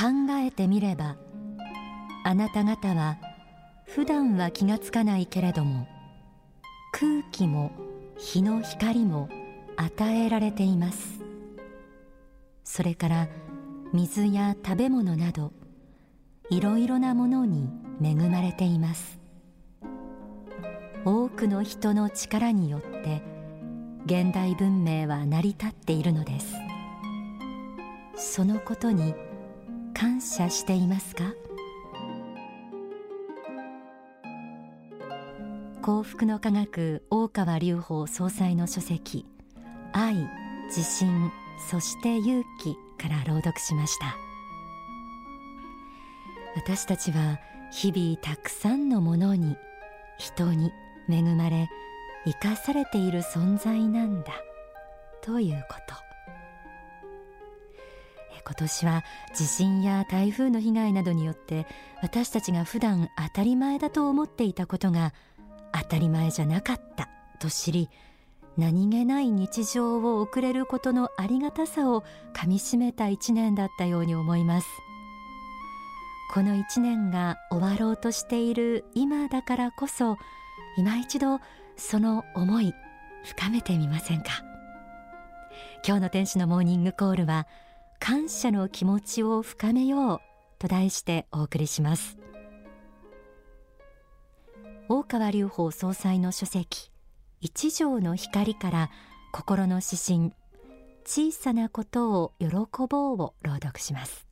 考えてみればあなた方は普段は気がつかないけれども空気も日の光も与えられています。それから水や食べ物などいろいろなものに恵まれています。多くの人の力によって現代文明は成り立っているのです。そのことに感謝していますか？幸福の科学大川隆法総裁の書籍愛自信そして勇気から朗読しました。私たちは日々たくさんのものに人に恵まれ生かされている存在なんだということ。今年は地震や台風の被害などによって私たちが普段当たり前だと思っていたことが当たり前じゃなかったと知り何気ない日常を送れることのありがたさをかみしめた一年だったように思います。この一年が終わろうとしている今だからこそ今一度その思い深めてみませんか？今日の天使のモーニングコールは感謝の気持ちを深めようと題してお送りします。大川隆法総裁の書籍一条の光から心の指針小さなことを喜ぼうを朗読します。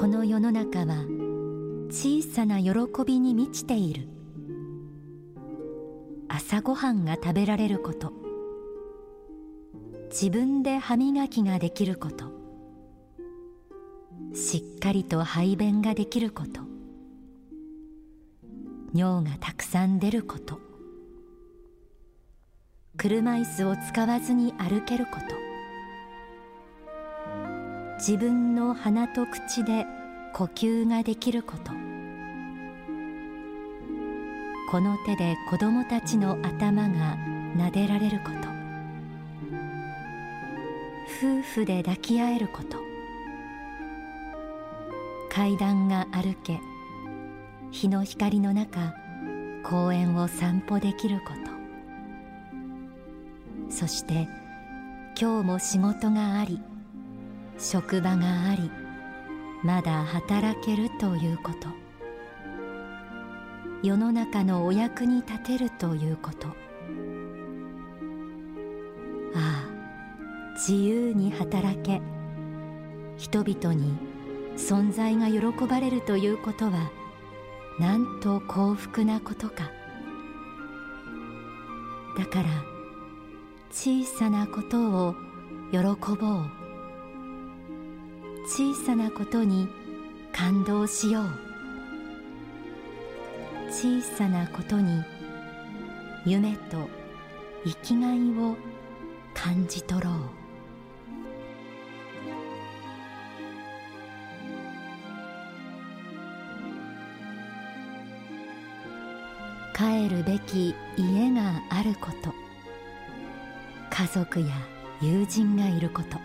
この世の中は小さな喜びに満ちている。朝ごはんが食べられること。自分で歯磨きができること。しっかりと排便ができること。尿がたくさん出ること。車椅子を使わずに歩けること。自分の鼻と口で呼吸ができること。この手で子供たちの頭が撫でられること。夫婦で抱き合えること。階段が歩け。日の光の中公園を散歩できること。そして今日も仕事があり職場がありまだ働けるということ。世の中のお役に立てるということ。ああ自由に働け。人々に存在が喜ばれるということはなんと幸福なことか。だから小さなことを喜ぼう。小さなことに感動しよう。小さなことに夢と生きがいを感じ取ろう。帰るべき家があること。家族や友人がいること。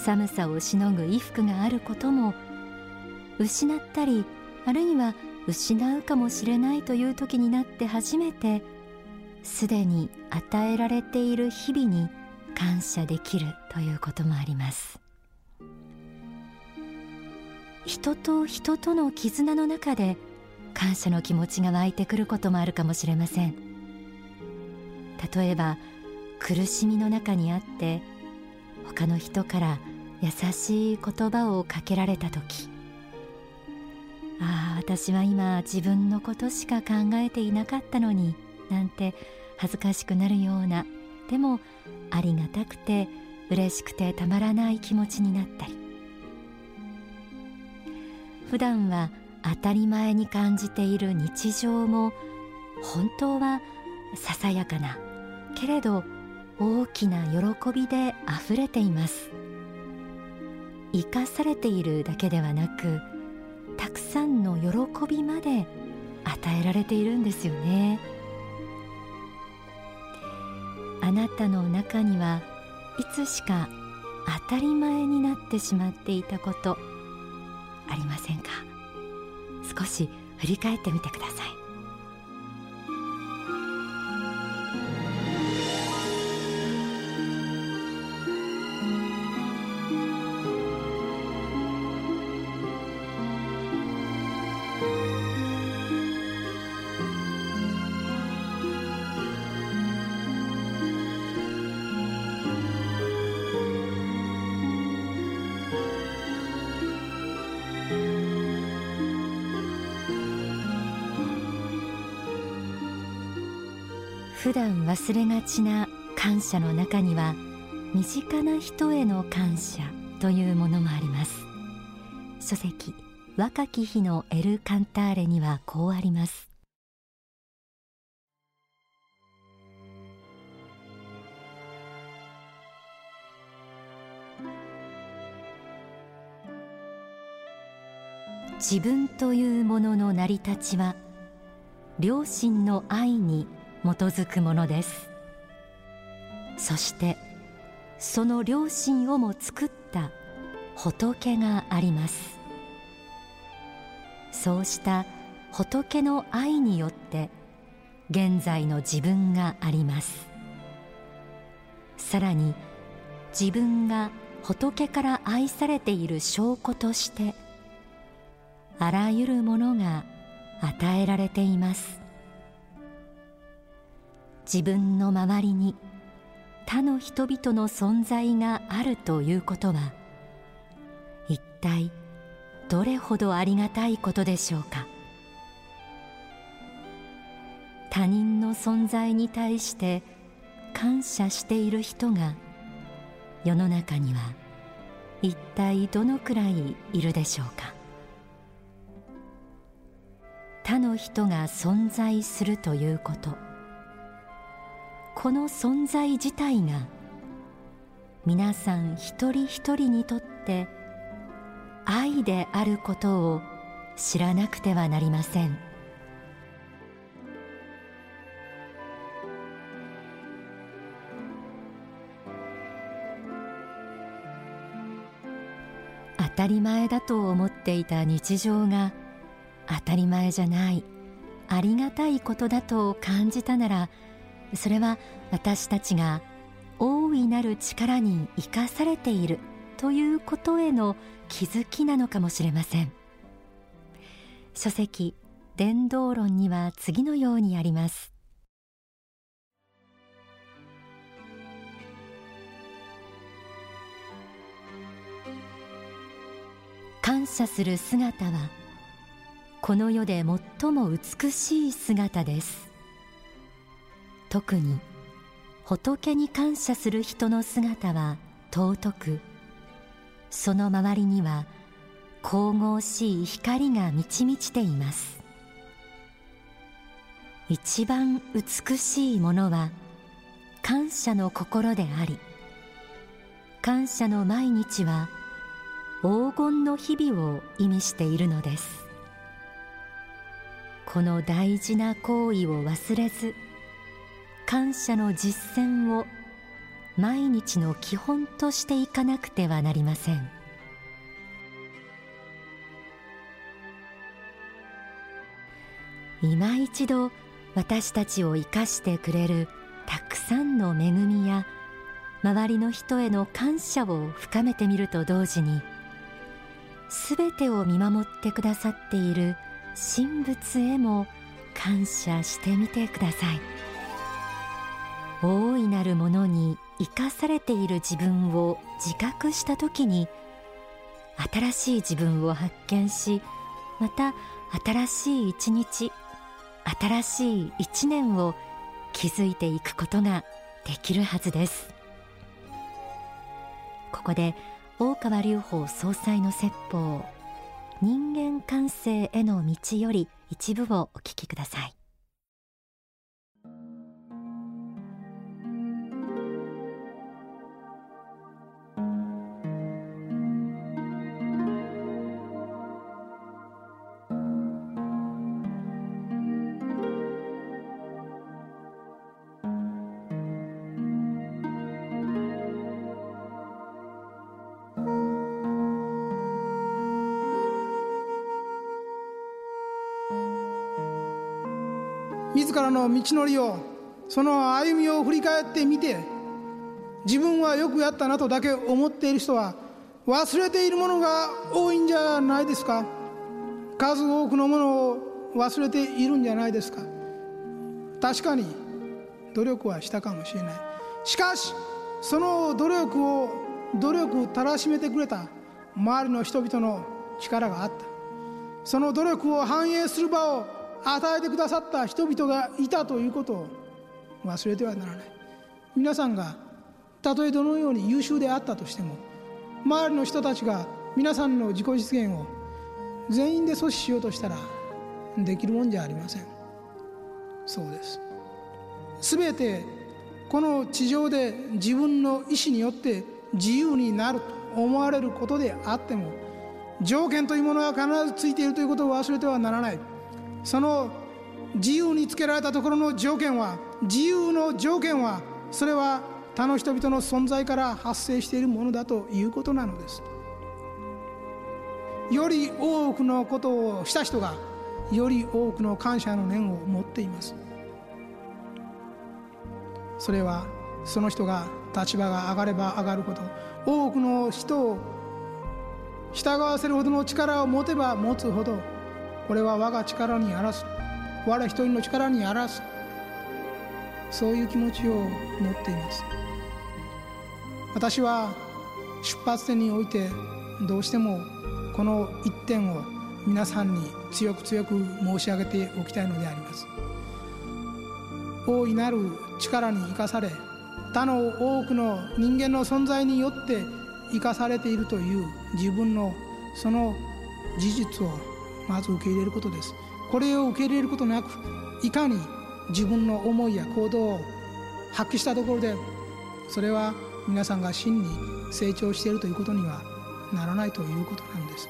寒さをしのぐ衣服があることも失ったりあるいは失うかもしれないという時になって初めてすでに与えられている日々に感謝できるということもあります。人と人との絆の中で感謝の気持ちが湧いてくることもあるかもしれません。例えば苦しみの中にあって他の人から優しい言葉をかけられた時ああ私は今自分のことしか考えていなかったのになんて恥ずかしくなるようなでもありがたくて嬉しくてたまらない気持ちになったり。普段は当たり前に感じている日常も本当はささやかなけれど大きな喜びであふれています。生かされているだけではなくたくさんの喜びまで与えられているんですよね。あなたの中にはいつしか当たり前になってしまっていたことありませんか？少し振り返ってみてください。普段忘れがちな感謝の中には身近な人への感謝というものもあります。書籍若き日のエル・カンターレにはこうあります。自分というものの成り立ちは両親の愛に基づくものです。そしてその両親をも作った仏があります。そうした仏の愛によって現在の自分があります。さらに自分が仏から愛されている証拠としてあらゆるものが与えられています。自分の周りに他の人々の存在があるということは一体どれほどありがたいことでしょうか？他人の存在に対して感謝している人が世の中には一体どのくらいいるでしょうか？他の人が存在するということ。この存在自体が皆さん一人一人にとって愛であることを知らなくてはなりません。当たり前だと思っていた日常が当たり前じゃないありがたいことだと感じたならそれは私たちが大いなる力に生かされているということへの気づきなのかもしれません。書籍伝道論には次のようにあります。感謝する姿はこの世で最も美しい姿です。特に仏に感謝する人の姿は尊くその周りには神々しい光が満ち満ちています。一番美しいものは感謝の心であり感謝の毎日は黄金の日々を意味しているのです。この大事な行為を忘れず感謝の実践を毎日の基本としていかなくてはなりません今一度私たちを生かしてくれるたくさんの恵みや周りの人への感謝を深めてみると同時にすべてを見守ってくださっている神仏へも感謝してみてください。大いなるものに生かされている自分を自覚した時に新しい自分を発見しまた新しい一日新しい一年を築いていくことができるはずです。ここで大川隆法総裁の説法人間感性への道より一部をお聞きください。自らの道のりをその歩みを振り返ってみて自分はよくやったなとだけ思っている人は忘れているものが多いんじゃないですか。数多くのものを忘れているんじゃないですか。確かに努力はしたかもしれない。しかしその努力を努力をたらしめてくれた周りの人々の力があった。その努力を反映する場を与えてくださった人々がいたということを忘れてはならない。皆さんがたとえどのように優秀であったとしても周りの人たちが皆さんの自己実現を全員で阻止しようとしたらできるもんじゃありません。そうです。全てこの地上で自分の意思によって自由になると思われることであっても条件というものは必ずついているということを忘れてはならない。その自由につけられたところの条件は自由の条件はそれは他の人々の存在から発生しているものだということなのです。より多くのことをした人がより多くの感謝の念を持っています。それはその人が立場が上がれば上がるほど多くの人を従わせるほどの力を持てば持つほどこれは我が力にあらず我一人の力にあらずそういう気持ちを持っています。私は出発点においてどうしてもこの一点を皆さんに強く強く申し上げておきたいのであります。大いなる力に生かされ他の多くの人間の存在によって生かされているという自分のその事実をまず受け入れることです。これを受け入れることなくいかに自分の思いや行動を発揮したところでそれは皆さんが真に成長しているということにはならないということなんです。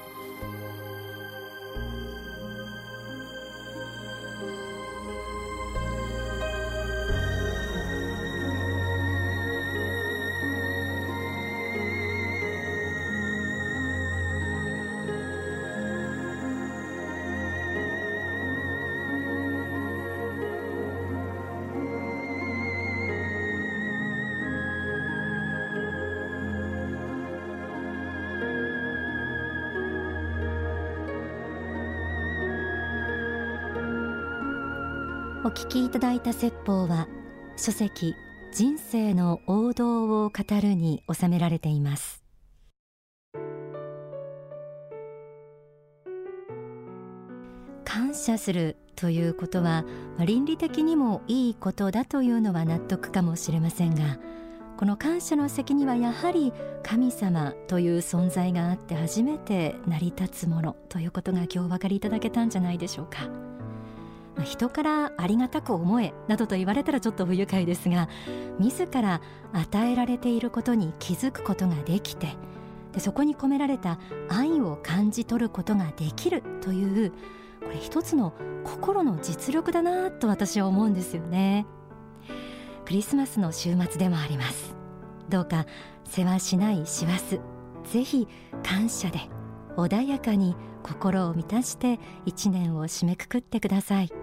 お聞きいただいた説法は書籍人生の王道を語るに収められています感謝するということは倫理的にもいいことだというのは納得かもしれませんがこの感謝の席にはやはり神様という存在があって初めて成り立つものということが今日お分かりいただけたんじゃないでしょうか。人からありがたく思えなどと言われたらちょっと不愉快ですが自ら与えられていることに気づくことができてでそこに込められた愛を感じ取ることができるというこれ一つの心の実力だなと私は思うんですよね。クリスマスの週末でもあります。どうか世話しない師走ぜひ感謝で穏やかに心を満たして一年を締めくくってください。